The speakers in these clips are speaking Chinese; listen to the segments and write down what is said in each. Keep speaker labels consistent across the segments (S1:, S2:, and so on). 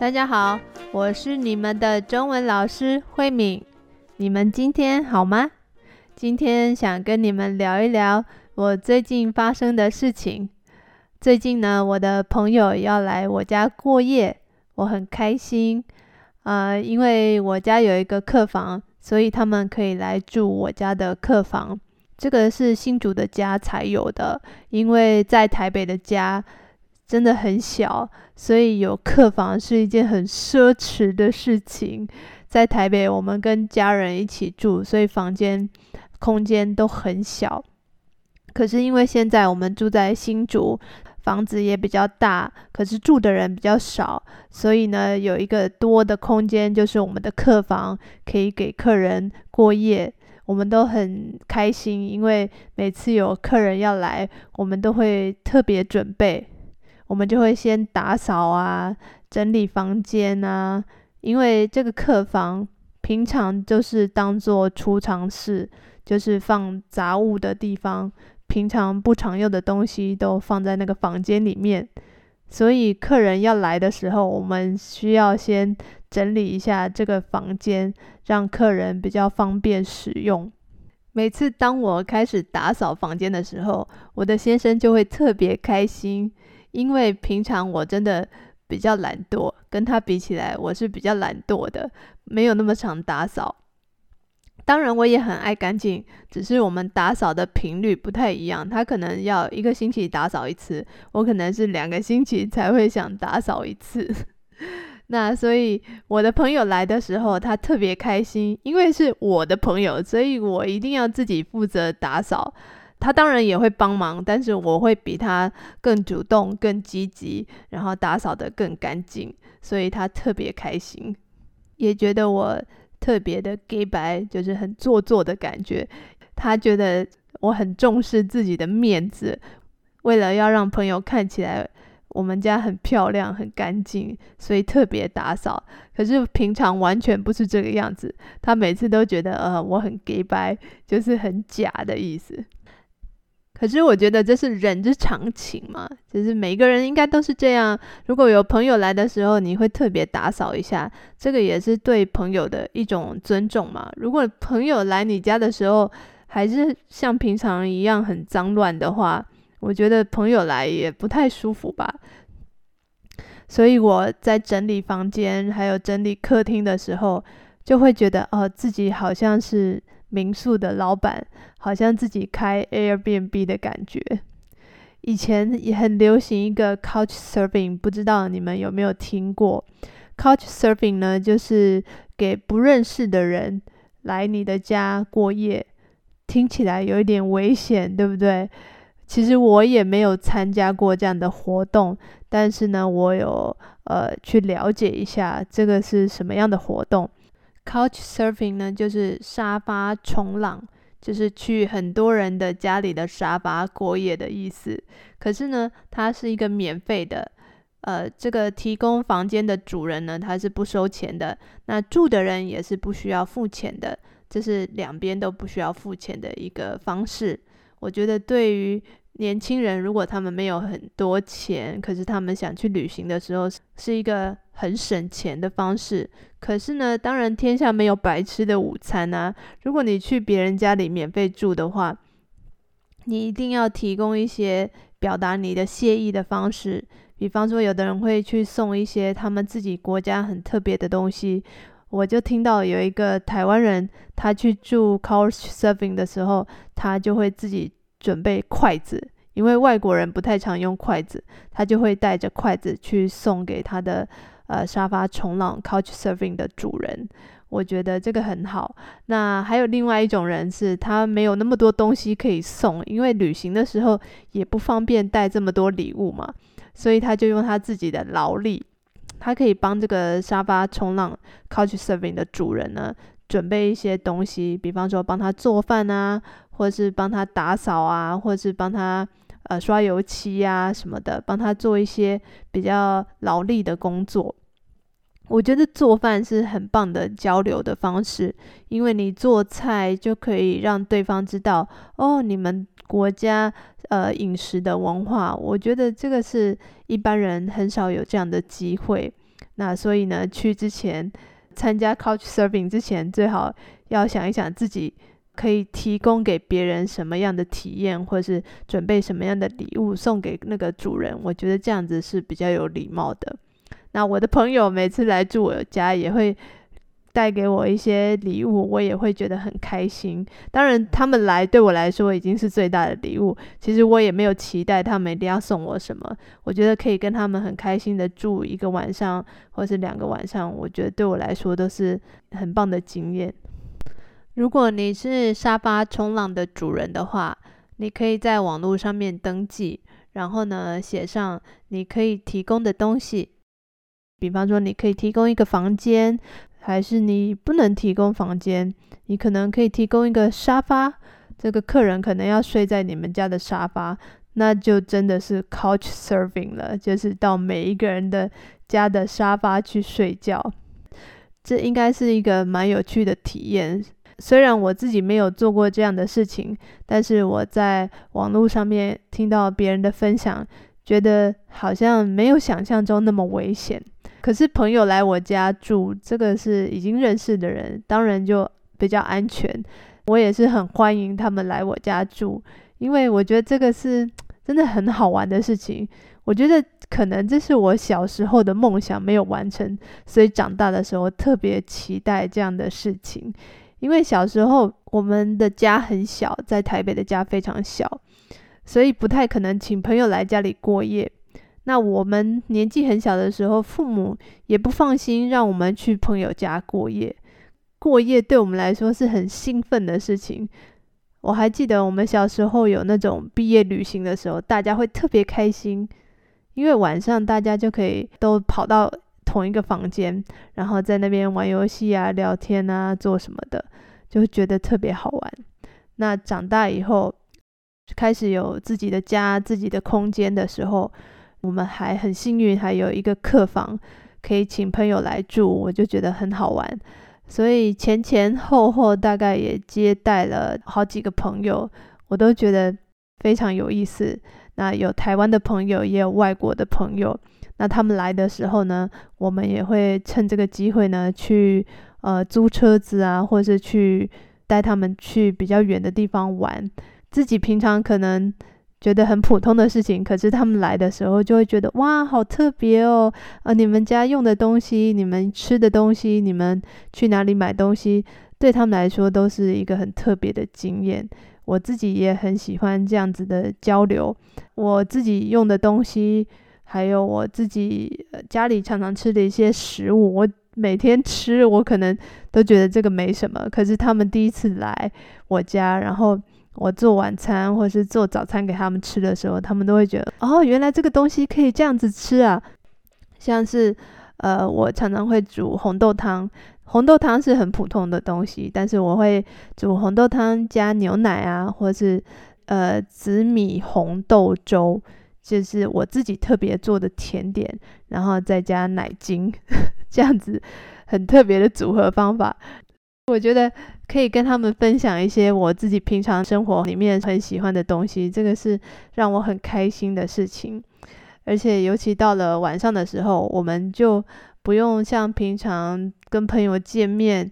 S1: 大家好，我是你们的中文老师慧敏。你们今天好吗？今天想跟你们聊一聊我最近发生的事情。最近呢，我的朋友要来我家过夜，我很开心。呃，因为我家有一个客房，所以他们可以来住我家的客房。这个是新竹的家才有的，因为在台北的家真的很小，所以有客房是一件很奢侈的事情。在台北，我们跟家人一起住，所以房间空间都很小。可是因为现在我们住在新竹。房子也比较大，可是住的人比较少，所以呢，有一个多的空间，就是我们的客房，可以给客人过夜。我们都很开心，因为每次有客人要来，我们都会特别准备，我们就会先打扫啊，整理房间啊，因为这个客房平常就是当做储藏室，就是放杂物的地方。平常不常用的东西都放在那个房间里面，所以客人要来的时候，我们需要先整理一下这个房间，让客人比较方便使用。每次当我开始打扫房间的时候，我的先生就会特别开心，因为平常我真的比较懒惰，跟他比起来，我是比较懒惰的，没有那么常打扫。当然，我也很爱干净，只是我们打扫的频率不太一样。他可能要一个星期打扫一次，我可能是两个星期才会想打扫一次。那所以我的朋友来的时候，他特别开心，因为是我的朋友，所以我一定要自己负责打扫。他当然也会帮忙，但是我会比他更主动、更积极，然后打扫的更干净，所以他特别开心，也觉得我。特别的 gay 白，就是很做作的感觉。他觉得我很重视自己的面子，为了要让朋友看起来我们家很漂亮、很干净，所以特别打扫。可是平常完全不是这个样子。他每次都觉得，呃，我很 gay 白，就是很假的意思。可是我觉得这是人之常情嘛，就是每个人应该都是这样。如果有朋友来的时候，你会特别打扫一下，这个也是对朋友的一种尊重嘛。如果朋友来你家的时候，还是像平常一样很脏乱的话，我觉得朋友来也不太舒服吧。所以我在整理房间还有整理客厅的时候，就会觉得哦，自己好像是。民宿的老板好像自己开 Airbnb 的感觉。以前也很流行一个 Couch Surfing，不知道你们有没有听过？Couch Surfing 呢，就是给不认识的人来你的家过夜，听起来有一点危险，对不对？其实我也没有参加过这样的活动，但是呢，我有呃去了解一下这个是什么样的活动。Couch surfing 呢，就是沙发冲浪，就是去很多人的家里的沙发过夜的意思。可是呢，它是一个免费的，呃，这个提供房间的主人呢，他是不收钱的，那住的人也是不需要付钱的，这是两边都不需要付钱的一个方式。我觉得对于年轻人，如果他们没有很多钱，可是他们想去旅行的时候，是一个很省钱的方式。可是呢，当然天下没有白吃的午餐啊！如果你去别人家里免费住的话，你一定要提供一些表达你的谢意的方式。比方说，有的人会去送一些他们自己国家很特别的东西。我就听到有一个台湾人，他去住 Couch Surfing 的时候，他就会自己。准备筷子，因为外国人不太常用筷子，他就会带着筷子去送给他的呃沙发冲浪 couch surfing 的主人。我觉得这个很好。那还有另外一种人是，他没有那么多东西可以送，因为旅行的时候也不方便带这么多礼物嘛，所以他就用他自己的劳力，他可以帮这个沙发冲浪 couch surfing 的主人呢准备一些东西，比方说帮他做饭啊。或者是帮他打扫啊，或者是帮他呃刷油漆呀什么的，帮他做一些比较劳力的工作。我觉得做饭是很棒的交流的方式，因为你做菜就可以让对方知道哦，你们国家呃饮食的文化。我觉得这个是一般人很少有这样的机会。那所以呢，去之前参加 Couch Surfing 之前，最好要想一想自己可以提供给别人什么样的体验，或是准备什么样的礼物送给那个主人。我觉得这样子是比较有礼貌的。那我的朋友每次来住我家，也会。带给我一些礼物，我也会觉得很开心。当然，他们来对我来说已经是最大的礼物。其实我也没有期待他们一定要送我什么。我觉得可以跟他们很开心的住一个晚上，或是两个晚上，我觉得对我来说都是很棒的经验。如果你是沙发冲浪的主人的话，你可以在网络上面登记，然后呢写上你可以提供的东西，比方说你可以提供一个房间。还是你不能提供房间，你可能可以提供一个沙发，这个客人可能要睡在你们家的沙发，那就真的是 couch surfing 了，就是到每一个人的家的沙发去睡觉。这应该是一个蛮有趣的体验。虽然我自己没有做过这样的事情，但是我在网络上面听到别人的分享，觉得好像没有想象中那么危险。可是朋友来我家住，这个是已经认识的人，当然就比较安全。我也是很欢迎他们来我家住，因为我觉得这个是真的很好玩的事情。我觉得可能这是我小时候的梦想没有完成，所以长大的时候特别期待这样的事情。因为小时候我们的家很小，在台北的家非常小，所以不太可能请朋友来家里过夜。那我们年纪很小的时候，父母也不放心让我们去朋友家过夜。过夜对我们来说是很兴奋的事情。我还记得我们小时候有那种毕业旅行的时候，大家会特别开心，因为晚上大家就可以都跑到同一个房间，然后在那边玩游戏啊、聊天啊、做什么的，就觉得特别好玩。那长大以后，开始有自己的家、自己的空间的时候。我们还很幸运，还有一个客房可以请朋友来住，我就觉得很好玩。所以前前后后大概也接待了好几个朋友，我都觉得非常有意思。那有台湾的朋友，也有外国的朋友。那他们来的时候呢，我们也会趁这个机会呢，去呃租车子啊，或者是去带他们去比较远的地方玩。自己平常可能。觉得很普通的事情，可是他们来的时候就会觉得哇，好特别哦！啊，你们家用的东西，你们吃的东西，你们去哪里买东西，对他们来说都是一个很特别的经验。我自己也很喜欢这样子的交流。我自己用的东西，还有我自己家里常常吃的一些食物，我每天吃，我可能都觉得这个没什么。可是他们第一次来我家，然后。我做晚餐或是做早餐给他们吃的时候，他们都会觉得哦，原来这个东西可以这样子吃啊。像是呃，我常常会煮红豆汤，红豆汤是很普通的东西，但是我会煮红豆汤加牛奶啊，或是呃紫米红豆粥，就是我自己特别做的甜点，然后再加奶精，这样子很特别的组合方法。我觉得可以跟他们分享一些我自己平常生活里面很喜欢的东西，这个是让我很开心的事情。而且尤其到了晚上的时候，我们就不用像平常跟朋友见面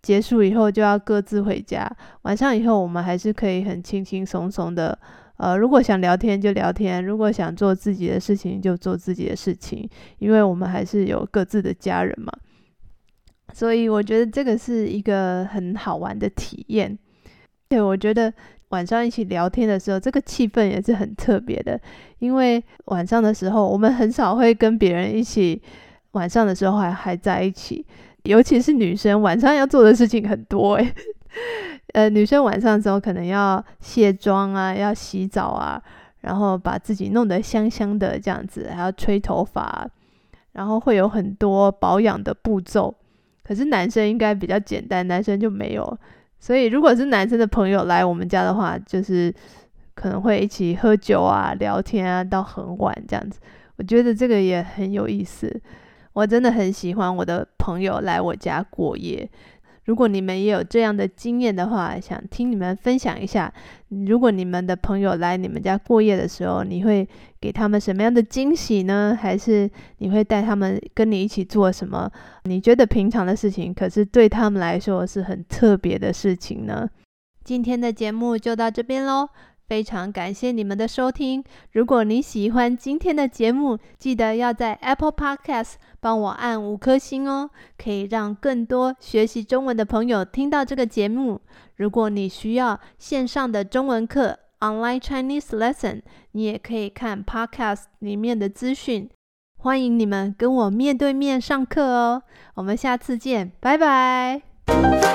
S1: 结束以后就要各自回家。晚上以后，我们还是可以很轻轻松松的，呃，如果想聊天就聊天，如果想做自己的事情就做自己的事情，因为我们还是有各自的家人嘛。所以我觉得这个是一个很好玩的体验。对，我觉得晚上一起聊天的时候，这个气氛也是很特别的。因为晚上的时候，我们很少会跟别人一起，晚上的时候还还在一起。尤其是女生，晚上要做的事情很多诶。呃，女生晚上的时候可能要卸妆啊，要洗澡啊，然后把自己弄得香香的这样子，还要吹头发，然后会有很多保养的步骤。可是男生应该比较简单，男生就没有。所以如果是男生的朋友来我们家的话，就是可能会一起喝酒啊、聊天啊，到很晚这样子。我觉得这个也很有意思。我真的很喜欢我的朋友来我家过夜。如果你们也有这样的经验的话，想听你们分享一下。如果你们的朋友来你们家过夜的时候，你会给他们什么样的惊喜呢？还是你会带他们跟你一起做什么你觉得平常的事情，可是对他们来说是很特别的事情呢？今天的节目就到这边喽。非常感谢你们的收听。如果你喜欢今天的节目，记得要在 Apple Podcast 帮我按五颗星哦，可以让更多学习中文的朋友听到这个节目。如果你需要线上的中文课 （Online Chinese Lesson），你也可以看 Podcast 里面的资讯。欢迎你们跟我面对面上课哦。我们下次见，拜拜。